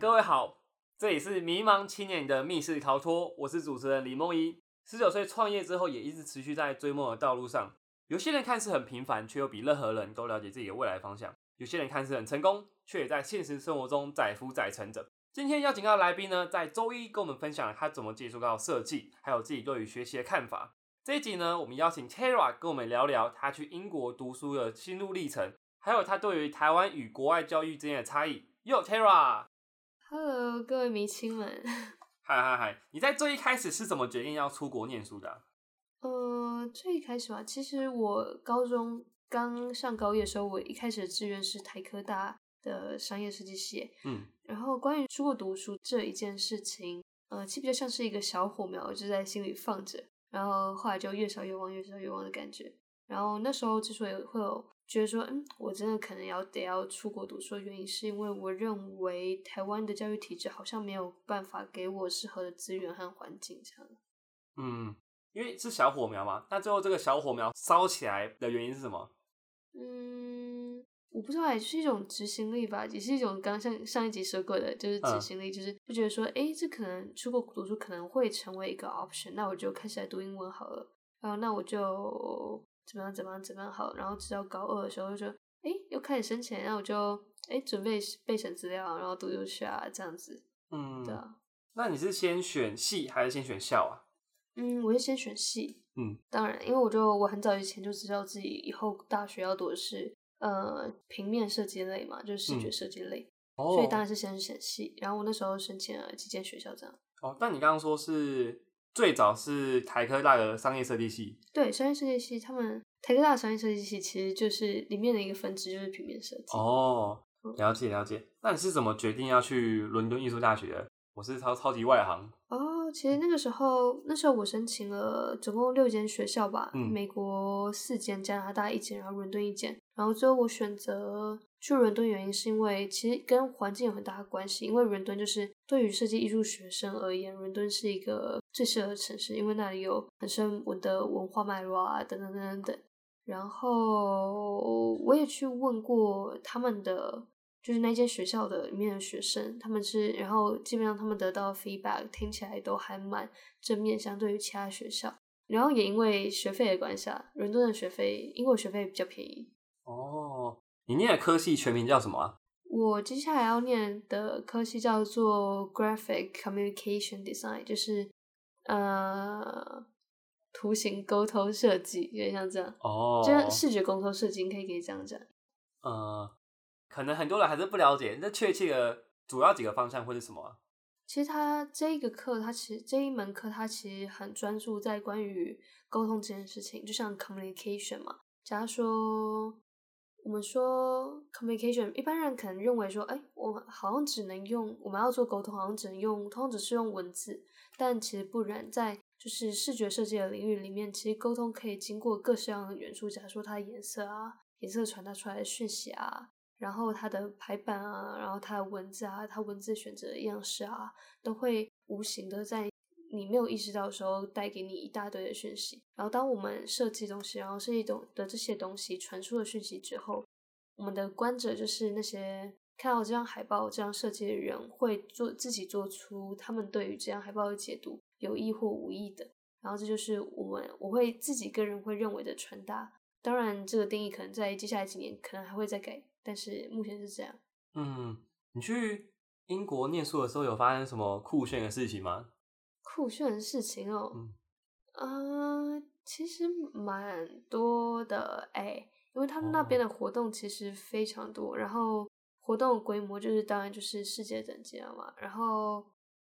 各位好，这里是迷茫青年的密室逃脱，我是主持人李梦一。十九岁创业之后，也一直持续在追梦的道路上。有些人看似很平凡，却又比任何人都了解自己的未来方向；有些人看似很成功，却也在现实生活中载浮载沉着。今天邀请到的来宾呢，在周一跟我们分享了他怎么接触到设计，还有自己对于学习的看法。这一集呢，我们邀请 Tara 跟我们聊聊他去英国读书的心路历程，还有他对于台湾与国外教育之间的差异。哟，Tara，Tara，Hello，各位迷亲们，嗨嗨嗨！你在最一开始是怎么决定要出国念书的？呃，最一开始吧，其实我高中刚上高一的时候，我一开始的志愿是台科大的商业设计系。嗯，然后关于出国读书这一件事情，呃，其实比较像是一个小火苗，就在心里放着，然后后来就越烧越旺，越烧越旺的感觉。然后那时候之所以会有觉得说，嗯，我真的可能要得要出国读书的原因，是因为我认为台湾的教育体制好像没有办法给我适合的资源和环境，这样。嗯。因为是小火苗嘛，那最后这个小火苗烧起来的原因是什么？嗯，我不知道，也是一种执行力吧，也是一种刚像上一集说过的，就是执行力，就是就觉得说，哎，这可能出国读书可能会成为一个 option，那我就开始来读英文好了，然后那我就怎么样怎么样怎么样好，然后直到高二的时候就，哎，又开始申请，然后我就哎准备备审资料，然后读进去啊，这样子。嗯，对啊。那你是先选系还是先选校啊？嗯，我是先选系。嗯，当然，因为我就我很早以前就知道自己以后大学要读的是呃平面设计类嘛，就是视觉设计类，所以当然是先选系。然后我那时候申请了几间学校这样。哦，但你刚刚说是最早是台科大的商业设计系。对，商业设计系，他们台科大的商业设计系其实就是里面的一个分支，就是平面设计。哦，了解了解。那你是怎么决定要去伦敦艺术大学的？我是超超级外行。哦。其实那个时候，那时候我申请了总共六间学校吧，美国四间，加拿大一间，然后伦敦一间。然后最后我选择去伦敦，原因是因为其实跟环境有很大的关系。因为伦敦就是对于设计艺术学生而言，伦敦是一个最适合的城市，因为那里有很深我的文化脉络啊，等等等等等。然后我也去问过他们的。就是那间学校的里面的学生，他们是，然后基本上他们得到 feedback 听起来都还蛮正面，相对于其他学校。然后也因为学费的关系啊，伦敦的学费，英国学费比较便宜。哦，你念的科系全名叫什么啊？我接下来要念的科系叫做 graphic communication design，就是呃图形沟通设计，有点像这样。哦，就是视觉沟通设计，你可以可以这样讲。呃。可能很多人还是不了解，那确切的主要几个方向会是什么？其实他这个课，他其实这一门课，他其实很专注在关于沟通这件事情，就像 communication 嘛。假如说我们说 communication，一般人可能认为说，哎，我们好像只能用我们要做沟通，好像只能用，通常只是用文字，但其实不然，在就是视觉设计的领域里面，其实沟通可以经过各式各样的元素，假如说它的颜色啊，颜色传达出来的讯息啊。然后它的排版啊，然后它的文字啊，它文字选择的样式啊，都会无形的在你没有意识到的时候带给你一大堆的讯息。然后当我们设计东西，然后设计懂的这些东西传输了讯息之后，我们的观者就是那些看到这张海报、这样设计的人，会做自己做出他们对于这张海报的解读，有意或无意的。然后这就是我们我会自己个人会认为的传达。当然，这个定义可能在接下来几年可能还会再改。但是目前是这样。嗯，你去英国念书的时候有发生什么酷炫的事情吗？酷炫的事情哦，嗯，其实蛮多的哎，因为他们那边的活动其实非常多，然后活动规模就是当然就是世界等级了嘛，然后。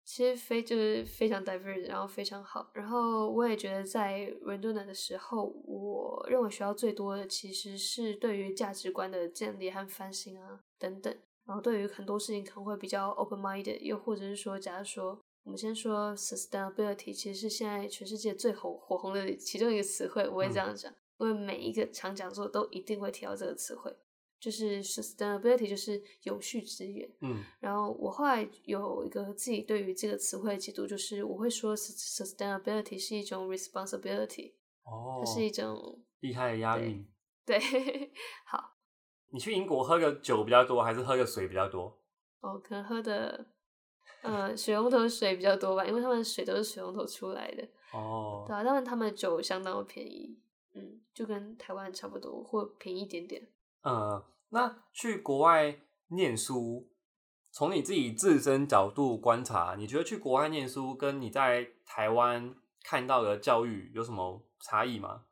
其实非就是非常 diverse，然后非常好。然后我也觉得在伦敦的时候，我认为学到最多的其实是对于价值观的建立和翻新啊等等。然后对于很多事情可能会比较 open minded，又或者是说，假如说我们先说 sustainability，其实是现在全世界最红火红的其中一个词汇。我会这样讲，因为每一个场讲座都一定会提到这个词汇。就是 sustainability，就是有序资源。嗯，然后我后来有一个自己对于这个词汇的解读，就是我会说 sustainability 是一种 responsibility。哦，它是一种厉害的押韵。对，好。你去英国喝个酒比较多，还是喝个水比较多？哦，可能喝的呃水龙头水比较多吧，因为他们水都是水龙头出来的。哦，对啊，当然他们的酒相当的便宜，嗯，就跟台湾差不多，或便宜一点点。呃，那去国外念书，从你自己自身角度观察，你觉得去国外念书跟你在台湾看到的教育有什么差异吗？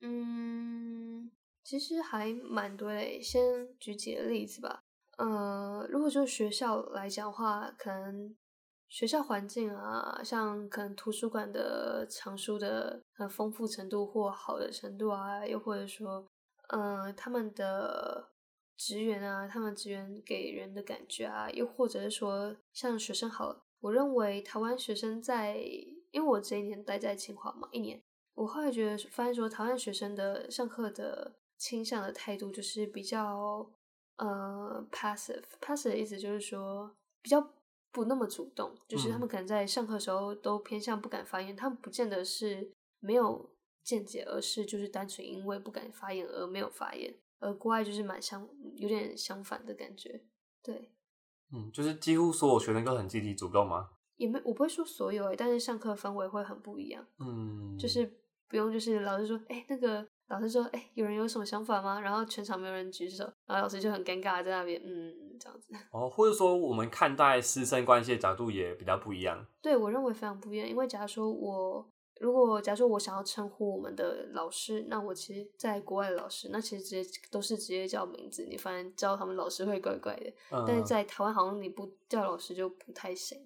嗯，其实还蛮多的。先举几个例子吧。呃，如果就学校来讲的话，可能学校环境啊，像可能图书馆的藏书的很丰富程度或好的程度啊，又或者说，呃，他们的职员啊，他们职员给人的感觉啊，又或者是说，像学生好了，我认为台湾学生在，因为我这一年待在清华嘛，一年。我后来觉得，发现说台湾学生的上课的倾向的态度就是比较呃 passive，passive 的意思就是说比较不那么主动，就是他们可能在上课的时候都偏向不敢发言，他们不见得是没有见解，而是就是单纯因为不敢发言而没有发言，而国外就是蛮相有点相反的感觉，对，嗯，就是几乎所有学生都很积极主动吗？也没我不会说所有诶，但是上课氛围会很不一样，嗯，就是。不用，就是老师说，哎，那个老师说，哎，有人有什么想法吗？然后全场没有人举手，然后老师就很尴尬在那边，嗯，这样子。哦，或者说我们看待师生关系的角度也比较不一样。对，我认为非常不一样，因为假如说我如果假如说我想要称呼我们的老师，那我其实在国外的老师，那其实直接都是直接叫名字，你反正叫他们老师会怪怪的。但是在台湾好像你不叫老师就不太行。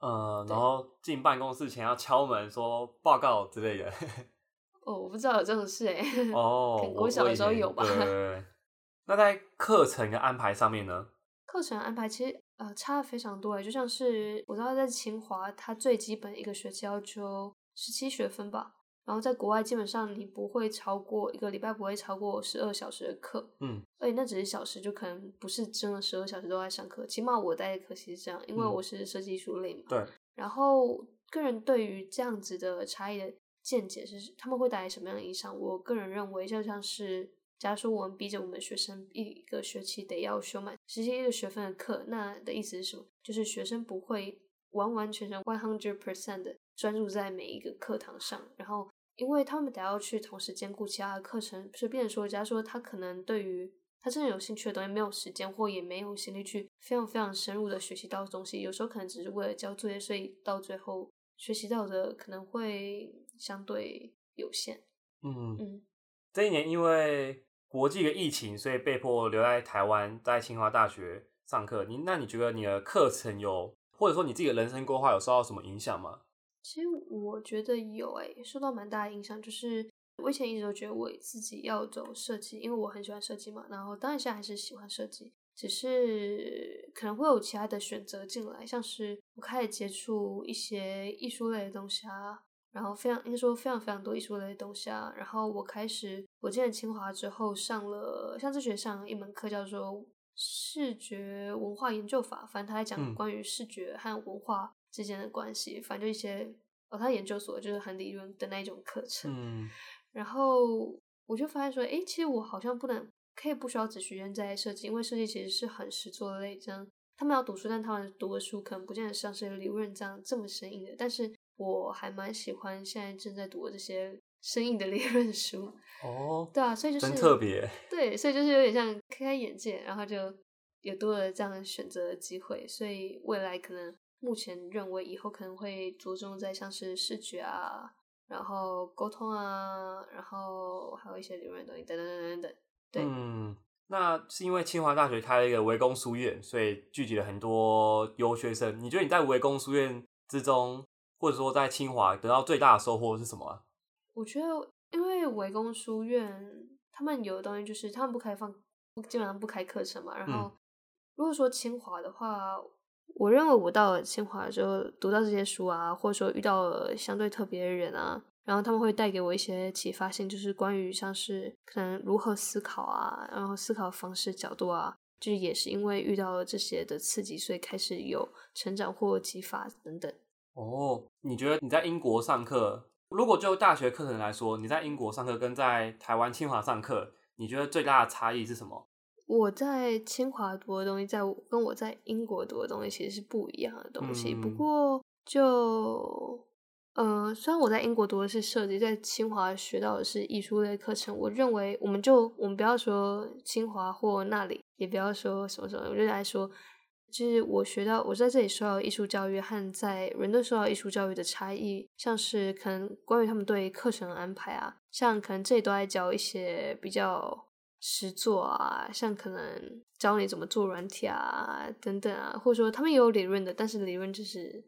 嗯，然后进办公室前要敲门说报告之类的。哦，我不知道有这种事哎。哦，我小的时候有吧。对。那在课程的安排上面呢？课程安排其实呃差的非常多哎，就像是我知道在清华，它最基本一个学期要求十七学分吧。然后在国外基本上你不会超过一个礼拜不会超过十二小时的课。嗯。而且那只是小时，就可能不是真的十二小时都在上课。起码我待的课是这样，因为我是设计艺术类嘛。对。然后个人对于这样子的差异的。见解是他们会带来什么样的影响？我个人认为，就像是，假如说我们逼着我们学生一个学期得要修满十七个学分的课，那的意思是什么？就是学生不会完完全全 one hundred percent 的专注在每一个课堂上，然后因为他们得要去同时兼顾其他的课程，随便说，假如说他可能对于他真的有兴趣的东西没有时间，或也没有心力去非常非常深入的学习到东西，有时候可能只是为了交作业，所以到最后。学习到的可能会相对有限。嗯嗯，这一年因为国际的疫情，所以被迫留在台湾，在清华大学上课。你那你觉得你的课程有，或者说你自己的人生规划有受到什么影响吗？其实我觉得有诶，受到蛮大的影响。就是我以前一直都觉得我自己要走设计，因为我很喜欢设计嘛。然后当然现在还是喜欢设计。只是可能会有其他的选择进来，像是我开始接触一些艺术类的东西啊，然后非常应该说非常非常多艺术类的东西啊，然后我开始我进了清华之后上了像这学上一门课叫做视觉文化研究法，反正他在讲关于视觉和文化之间的关系，反正就一些哦他研究所就是很理论的那一种课程，嗯，然后我就发现说，哎，其实我好像不能。可以不需要只局限在设计，因为设计其实是很实作类，这样他们要读书，但他们读的书可能不见得像是理论这样这么生硬的。但是我还蛮喜欢现在正在读的这些生硬的 理论书。哦，对啊，所以就是真特别。对，所以就是有点像开开眼界，然后就有多了这样的选择的机会。所以未来可能目前认为以后可能会着重在像是视觉啊，然后沟通啊，然后还有一些理论东西等等等等等。对嗯，那是因为清华大学开了一个围攻书院，所以聚集了很多优学生。你觉得你在围攻书院之中，或者说在清华得到最大的收获是什么？我觉得，因为围攻书院他们有的东西就是他们不开放，基本上不开课程嘛。然后，如果说清华的话，我认为我到了清华之后读到这些书啊，或者说遇到了相对特别的人啊。然后他们会带给我一些启发性，就是关于像是可能如何思考啊，然后思考方式角度啊，就是也是因为遇到了这些的刺激，所以开始有成长或启发等等。哦，你觉得你在英国上课，如果就大学课程来说，你在英国上课跟在台湾清华上课，你觉得最大的差异是什么？我在清华读的东西，在我跟我在英国读的东西其实是不一样的东西。不嗯过就呃，虽然我在英国读的是设计，在清华学到的是艺术类课程，我认为我们就我们不要说清华或那里，也不要说什么什么，我就来说，就是我学到我在这里受到艺术教育和在伦敦受到艺术教育的差异，像是可能关于他们对课程的安排啊，像可能这里都在教一些比较实作啊，像可能教你怎么做软体啊等等啊，或者说他们也有理论的，但是理论就是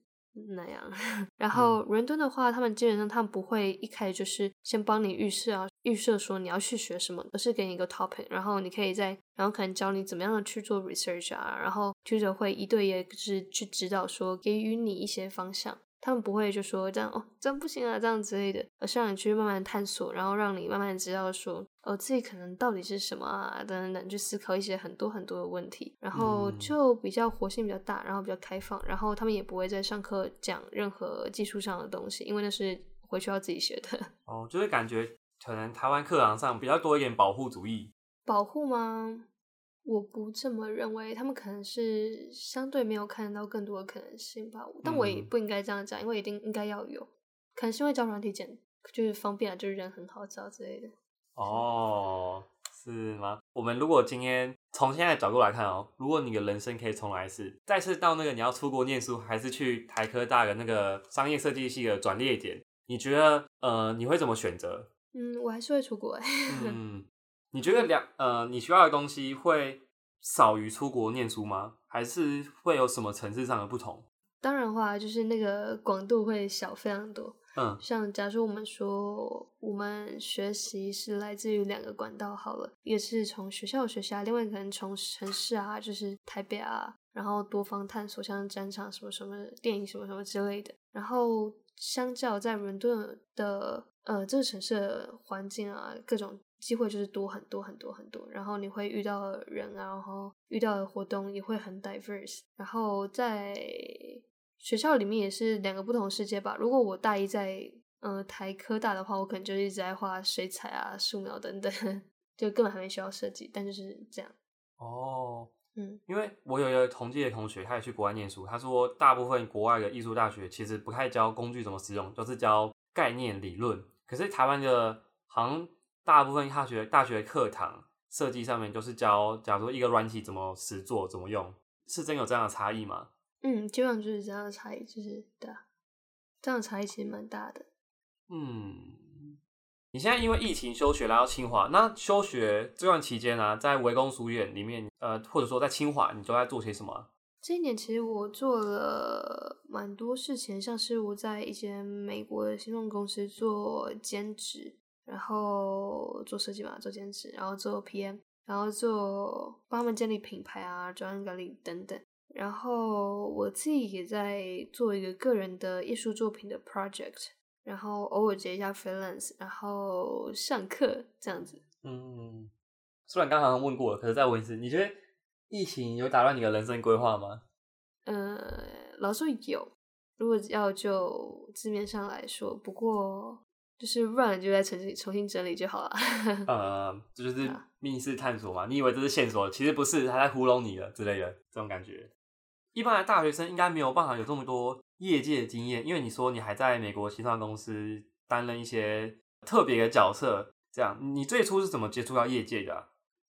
那样。然后伦敦的话，他们基本上他们不会一开始就是先帮你预设啊，预设说你要去学什么，而是给你一个 topic，然后你可以在，然后可能教你怎么样的去做 research 啊，然后 tutor 会一对一就是去指导说，给予你一些方向。他们不会就说这样哦，这样不行啊，这样之类的，而是让你去慢慢探索，然后让你慢慢知道说，哦，自己可能到底是什么啊，等等等，去思考一些很多很多的问题，然后嗯就比较活性比较大，然后比较开放，然后他们也不会在上课讲任何技术上的东西，因为那是回去要自己学的。哦，就是感觉可能台湾课堂上比较多一点保护主义。保护吗？我不这么认为，他们可能是相对没有看到更多的可能性吧。但我也嗯不应该这样讲，因为一定应该要有，可能是因为教软体简就是方便啊，就是人很好找之类的。哦，是吗？我们如果今天从现在的角度来看哦，如果你的人生可以重来一次，再次到那个你要出国念书，还是去台科大的那个商业设计系的转捩点，你觉得呃你会怎么选择？嗯，我还是会出国哎。嗯，你觉得两呃你学到的东西会少于出国念书吗？还是会有什么层次上的不同？当然的话，就是那个广度会小非常多。嗯像假如说我们说我们学习是来自于两个管道好了，一个是从学校学习啊，另外可能从城市啊，就是台北啊，然后多方探索，像展场什么什么、电影什么什么之类的。然后相较在伦敦的呃这个城市的环境啊，各种机会就是多很多很多很多。然后你会遇到的人啊，然后遇到的活动也会很 diverse。然后在学校里面也是两个不同世界吧。如果我大一在呃台科大的话，我可能就一直在画水彩啊、素描等等，就根本还没学到设计，但就是这样。哦，嗯，因为我有一个同届的同学，他也去国外念书，他说大部分国外的艺术大学其实不太教工具怎么使用，都、是教概念理论。可是台湾的好像大部分大学大学课堂设计上面都是教，假如说一个软体怎么实做、怎么用，是真有这样的差异吗？嗯，基本上就是这样的差异，就是对啊，这样的差异其实蛮大的。嗯，你现在因为疫情休学来到清华，那休学这段期间呢、在围攻书院里面，呃，或者说在清华，你都在做些什么啊？这一年其实我做了蛮多事情，像是我在一间美国的新创公司做兼职，然后做设计嘛，做兼职，然后做 PM，然后做帮他们建立品牌啊、专案管理等等。然后我自己也在做一个个人的艺术作品的 project，然后偶尔接一下 freelance，然后上课这样子。嗯，虽然刚刚问过了，可是再问一次，你觉得疫情有打乱你的人生规划吗？呃，老实说有，如果要就字面上来说，不过就是乱了就再重新重新整理就好了。呃，这就是啊密室探索嘛，你以为这是线索，其实不是，他在糊弄你了之类的这种感觉。一般的大学生应该没有办法有这么多业界的经验，因为你说你还在美国新创公司担任一些特别的角色，这样你最初是怎么接触到业界的、啊？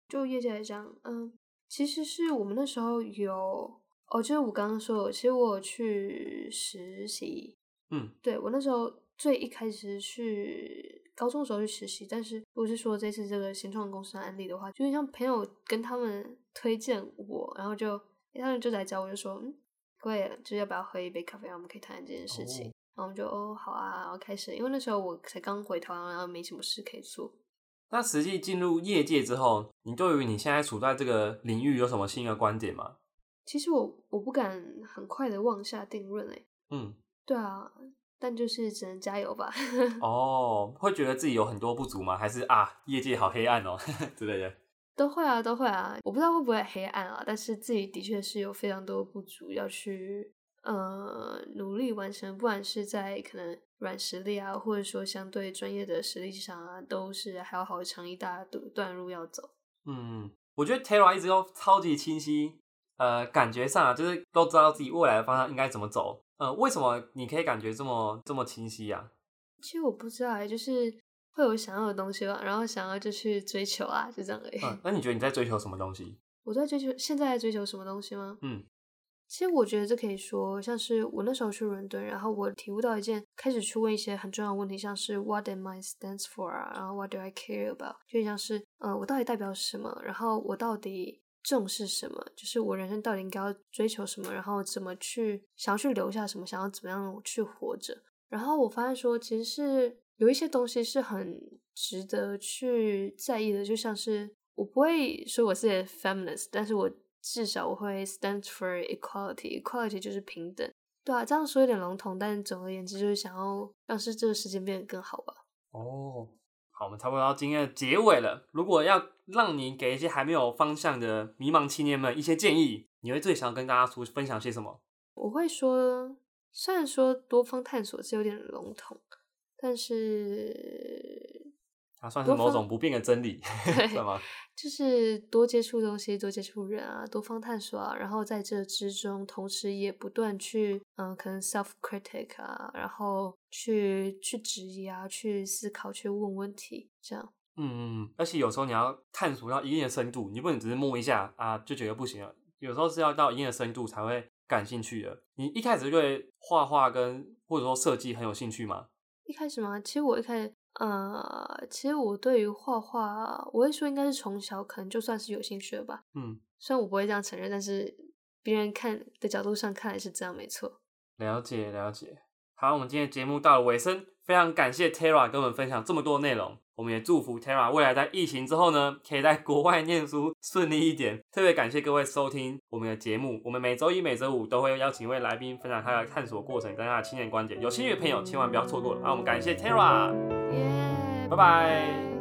就业界来讲，嗯，其实是我们那时候有，哦，就是我刚刚说的，其实我有去实习，嗯，对我那时候最一开始去高中的时候去实习，但是如果是说这次这个新创公司的案例的话，就是像朋友跟他们推荐我，然后就他们就来找我，就说，嗯，各位就是要不要喝一杯咖啡，然后我们可以谈谈这件事情。哦然后我们就哦好啊，然后开始，因为那时候我才刚回台湾，然后没什么事可以做。那实际进入业界之后，你对于你现在处在这个领域有什么新的观点吗？其实我我不敢很快的妄下定论诶，嗯，对啊，但就是只能加油吧。哦，会觉得自己有很多不足吗？还是啊，业界好黑暗哦 之类的？都会啊，都会啊。我不知道会不会黑暗啊，但是自己的确是有非常多的不足要去呃努力完成，不管是在可能软实力啊，或者说相对专业的实力上啊，都是还有好长一大段段路要走。嗯，我觉得 Tara 一直都超级清晰，呃，感觉上啊，就是都知道自己未来的方向应该怎么走。呃，为什么你可以感觉这么这么清晰呀？其实我不知道，就是会有想要的东西吧，然后想要就去追求啊，就这样而已。嗯，那你觉得你在追求什么东西？我在追求现在在追求什么东西吗？嗯，其实我觉得这可以说，像是我那时候去伦敦，然后我体悟到一件，开始去问一些很重要的问题，像是 What am I stands for 啊，然后 What do I care about，就像是呃，我到底代表什么，然后我到底重视什么，就是我人生到底应该要追求什么，然后怎么去想要去留下什么，想要怎么样去活着。然后我发现说，其实是有一些东西是很值得去在意的，就像是我不会说我自己是 feminist，但是我至少我会 stand for equality，equality 就是平等，对啊，这样说有点笼统，但总而言之就是想要让是这个世界变得更好吧。哦，我们差不多到今天的结尾了。如果要让你给一些还没有方向的迷茫青年们一些建议，你会最想要跟大家说分享些什么？我会说。虽然说多方探索是有点笼统，但是它算是某种不变的真理，是吗？就是多接触东西，多接触人啊，多方探索啊，然后在这之中，同时也不断去嗯，可能 self critic 啊，然后去去质疑啊，去思考，去问问题，这样。嗯嗯，而且有时候你要探索到一定的深度，你不能只是摸一下啊就觉得不行了，有时候是要到一定的深度才会。感兴趣的，你一开始对画画跟或者说设计很有兴趣吗？一开始吗？其实我一开始，呃，其实我对于画画，我会说应该是从小可能就算是有兴趣了吧。嗯，虽然我不会这样承认，但是别人看的角度上看来是这样，没错。了解了解。好，我们今天节目到了尾声，非常感谢 Tara 跟我们分享这么多内容。我们也祝福 Tara 未来在疫情之后呢，可以在国外念书顺利一点。特别感谢各位收听我们的节目，我们每周一、每周五都会邀请一位来宾分享他的探索过程跟他的亲眼观点。有兴趣的朋友千万不要错过了。那我们感谢 Tara，耶，拜拜。